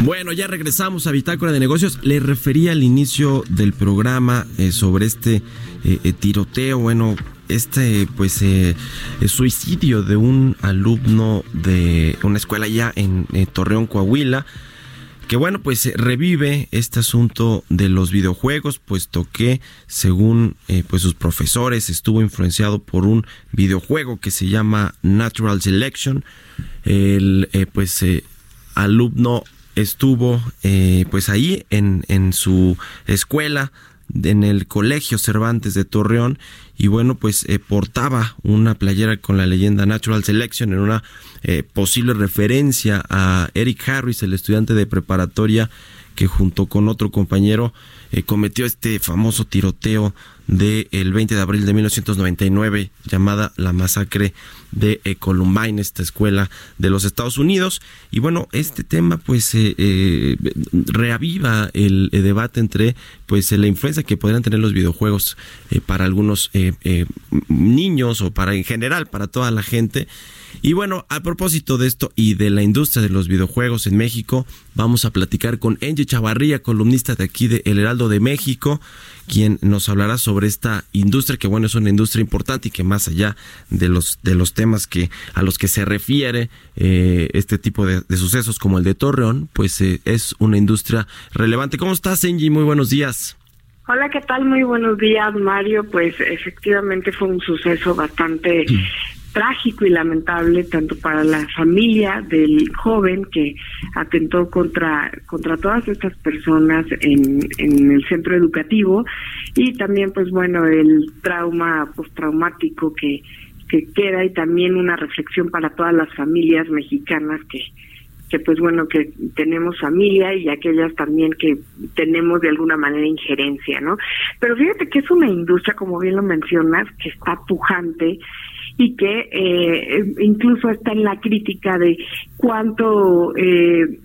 Bueno, ya regresamos a Bitácora de Negocios. Le refería al inicio del programa eh, sobre este eh, eh, tiroteo, bueno, este pues suicidio de un alumno de una escuela ya en Torreón, Coahuila. Que bueno, pues revive este asunto de los videojuegos, puesto que según eh, pues sus profesores estuvo influenciado por un videojuego que se llama Natural Selection. El eh, pues eh, alumno estuvo eh, pues ahí en, en su escuela en el Colegio Cervantes de Torreón y bueno pues eh, portaba una playera con la leyenda Natural Selection en una eh, posible referencia a Eric Harris, el estudiante de preparatoria que junto con otro compañero eh, cometió este famoso tiroteo del el 20 de abril de 1999 llamada la masacre de eh, Columbine, esta escuela de los Estados Unidos. Y bueno, este tema pues eh, eh, reaviva el, el debate entre pues la influencia que podrían tener los videojuegos eh, para algunos eh, eh, niños o para en general para toda la gente. Y bueno, a propósito de esto y de la industria de los videojuegos en México, vamos a platicar con Angie Chavarría, columnista de aquí de El Heraldo de México, quien nos hablará sobre esta industria, que bueno, es una industria importante y que más allá de los, de los temas que, a los que se refiere eh, este tipo de, de, sucesos como el de Torreón, pues eh, es una industria relevante. ¿Cómo estás, Angie? Muy buenos días. Hola, ¿qué tal? Muy buenos días, Mario. Pues efectivamente fue un suceso bastante trágico y lamentable tanto para la familia del joven que atentó contra contra todas estas personas en, el centro educativo y también pues bueno el trauma postraumático que que queda y también una reflexión para todas las familias mexicanas que que pues bueno que tenemos familia y aquellas también que tenemos de alguna manera injerencia, ¿no? Pero fíjate que es una industria, como bien lo mencionas, que está pujante y que eh, incluso está en la crítica de cuánto eh,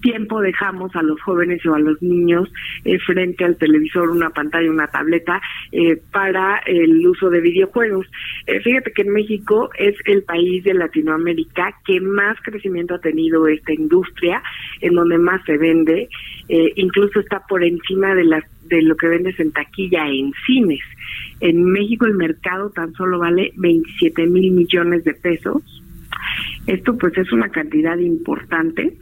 tiempo dejamos a los jóvenes o a los niños eh, frente al televisor, una pantalla, una tableta eh, para el uso de videojuegos. Eh, fíjate que en México es el país de Latinoamérica que más crecimiento ha tenido esta industria, en donde más se vende, eh, incluso está por encima de las de lo que vendes en taquilla en cines. En México el mercado tan solo vale 27 mil millones de pesos. Esto pues es una cantidad importante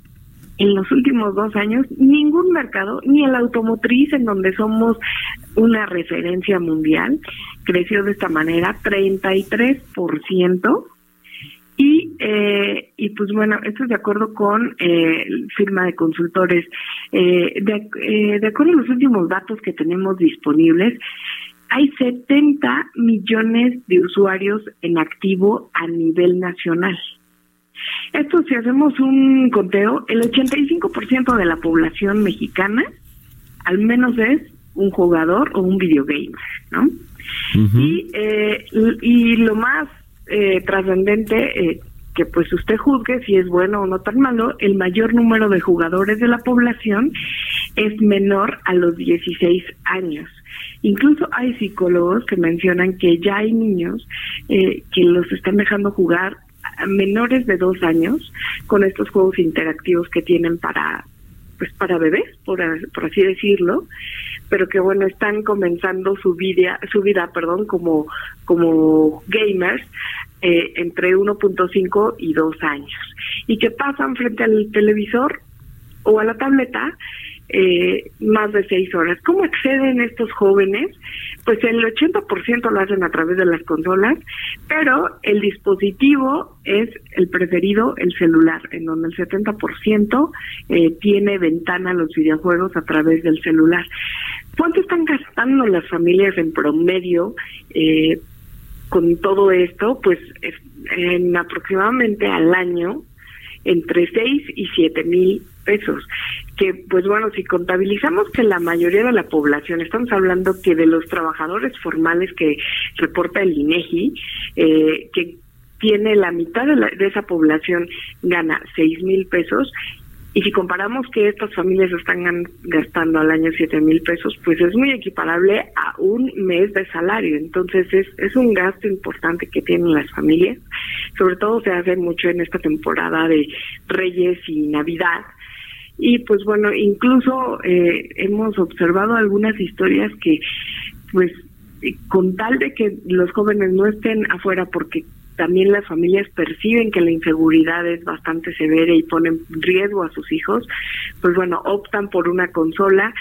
en los últimos dos años ningún mercado, ni el automotriz, en donde somos una referencia mundial, creció de esta manera 33%. Y, eh, y pues bueno, esto es de acuerdo con eh, firma de consultores. Eh, de, eh, de acuerdo a los últimos datos que tenemos disponibles, hay 70 millones de usuarios en activo a nivel nacional. Esto, si hacemos un conteo, el 85% de la población mexicana al menos es un jugador o un videogamer, ¿no? Uh -huh. y, eh, y lo más eh, trascendente, eh, que pues usted juzgue si es bueno o no tan malo, el mayor número de jugadores de la población es menor a los 16 años. Incluso hay psicólogos que mencionan que ya hay niños eh, que los están dejando jugar menores de dos años con estos juegos interactivos que tienen para pues para bebés por, así decirlo pero que bueno están comenzando su vida su vida perdón como como gamers eh, entre 1.5 y 2 años. Y que pasan frente al televisor o a la tableta eh, más de seis horas. ¿Cómo acceden estos jóvenes? Pues el 80% lo hacen a través de las consolas, pero el dispositivo es el preferido, el celular, en donde el 70% eh, tiene ventana a los videojuegos a través del celular. ¿Cuánto están gastando las familias en promedio eh, con todo esto, pues en aproximadamente al año entre 6 y 7 mil pesos. Que, pues bueno, si contabilizamos que la mayoría de la población, estamos hablando que de los trabajadores formales que reporta el INEGI, eh, que tiene la mitad de, de esa población gana 6 mil pesos y si comparamos que estas familias están gastando al año 7 mil pesos, pues es muy equiparable a un mes de salario. Entonces es, es un gasto importante que tienen las familias. Sobre todo se hace mucho en esta temporada de Reyes y Navidad. Y pues bueno, incluso eh, hemos observado algunas historias que pues con tal de que los jóvenes no estén afuera porque también las familias perciben que la inseguridad es bastante severa y ponen riesgo a sus hijos, pues bueno, optan por una consola.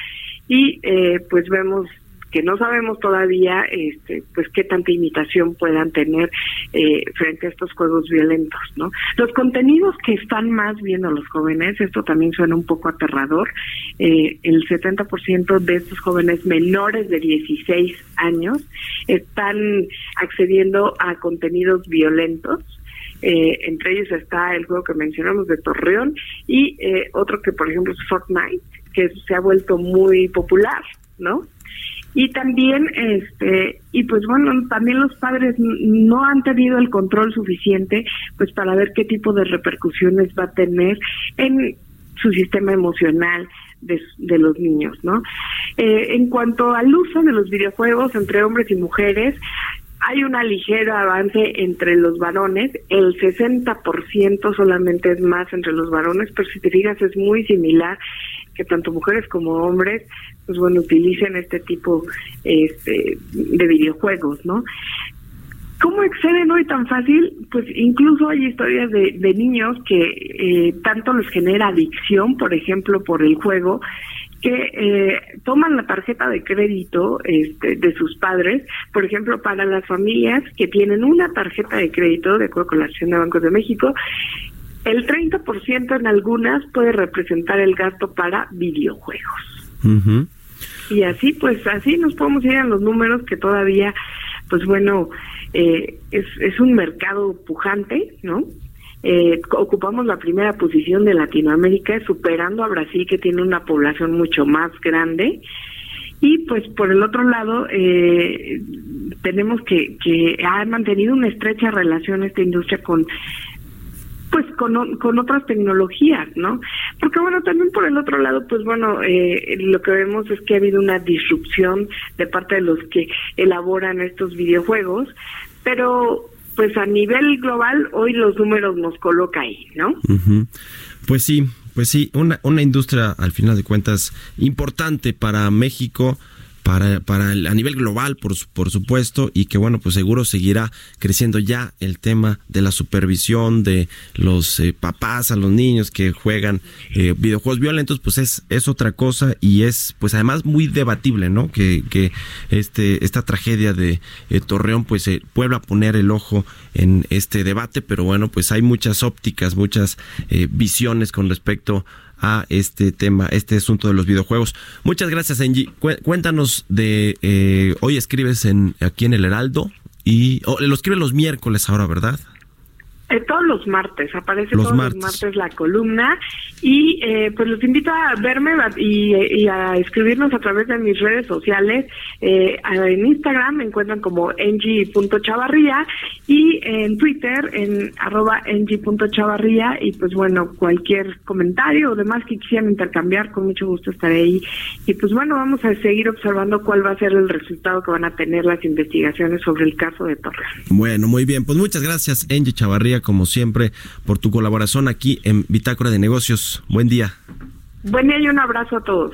Y eh, pues vemos que no sabemos todavía este pues qué tanta imitación puedan tener eh, frente a estos juegos violentos no los contenidos que están más viendo los jóvenes esto también suena un poco aterrador eh, el 70% de estos jóvenes menores de 16 años están accediendo a contenidos violentos eh, entre ellos está el juego que mencionamos de Torreón y eh, otro que por ejemplo es Fortnite que se ha vuelto muy popular no y también este y pues bueno también los padres no han tenido el control suficiente pues para ver qué tipo de repercusiones va a tener en su sistema emocional de, los niños no eh, en cuanto al uso de los videojuegos entre hombres y mujeres hay una ligera avance entre los varones, el 60% solamente es más entre los varones, pero si te fijas es muy similar que tanto mujeres como hombres pues bueno, utilicen este tipo este, de videojuegos, ¿no? ¿Cómo exceden hoy tan fácil? Pues incluso hay historias de, de niños que eh, tanto les genera adicción, por ejemplo, por el juego, que eh, toman la tarjeta de crédito este, de sus padres, por ejemplo, para las familias que tienen una tarjeta de crédito, de acuerdo con la Asociación de Bancos de México, el 30% en algunas puede representar el gasto para videojuegos. Y así, pues así nos podemos ir a los números que todavía, pues bueno, eh, es, es un mercado pujante, ¿no? Eh, ocupamos la primera posición de Latinoamérica, superando a Brasil, que tiene una población mucho más grande. Y pues por el otro lado, eh, tenemos que, que ha mantenido una estrecha relación esta industria con pues con, con otras tecnologías, ¿no? Porque bueno, también por el otro lado, pues bueno, eh, lo que vemos es que ha habido una disrupción de parte de los que elaboran estos videojuegos, pero pues a nivel global hoy los números nos coloca ahí, ¿no? Pues sí, pues sí, una, una industria al final de cuentas importante para México para, para a nivel global, por, por supuesto, y que bueno, pues seguro seguirá creciendo ya el tema de la supervisión de los eh, papás a los niños que juegan eh, videojuegos violentos, pues es, es otra cosa y es pues además muy debatible, ¿no? Que, que este, esta tragedia de eh, Torreón pues eh, vuelva a poner el ojo en este debate, pero bueno, pues hay muchas ópticas, muchas visiones con respecto a este tema, este asunto de los videojuegos. Muchas gracias, Angie. Cuéntanos de eh, hoy escribes en aquí en el Heraldo y lo escribes los miércoles ahora, ¿verdad? Eh, todos los martes, aparece todos los martes la columna y eh, pues los invito a verme y, a escribirnos a través de mis redes sociales. Eh, en Instagram me encuentran como ng.chavarría y en Twitter en arroba ng.chavarría y pues bueno, cualquier comentario o demás que quisieran intercambiar, con mucho gusto estaré ahí. Y pues bueno, vamos a seguir observando cuál va a ser el resultado que van a tener las investigaciones sobre el caso de Torres. Bueno, muy bien, pues muchas gracias, Angie Chavarría como siempre, por tu colaboración aquí en Bitácora de Negocios. Buen día. Buen día y un abrazo a todos.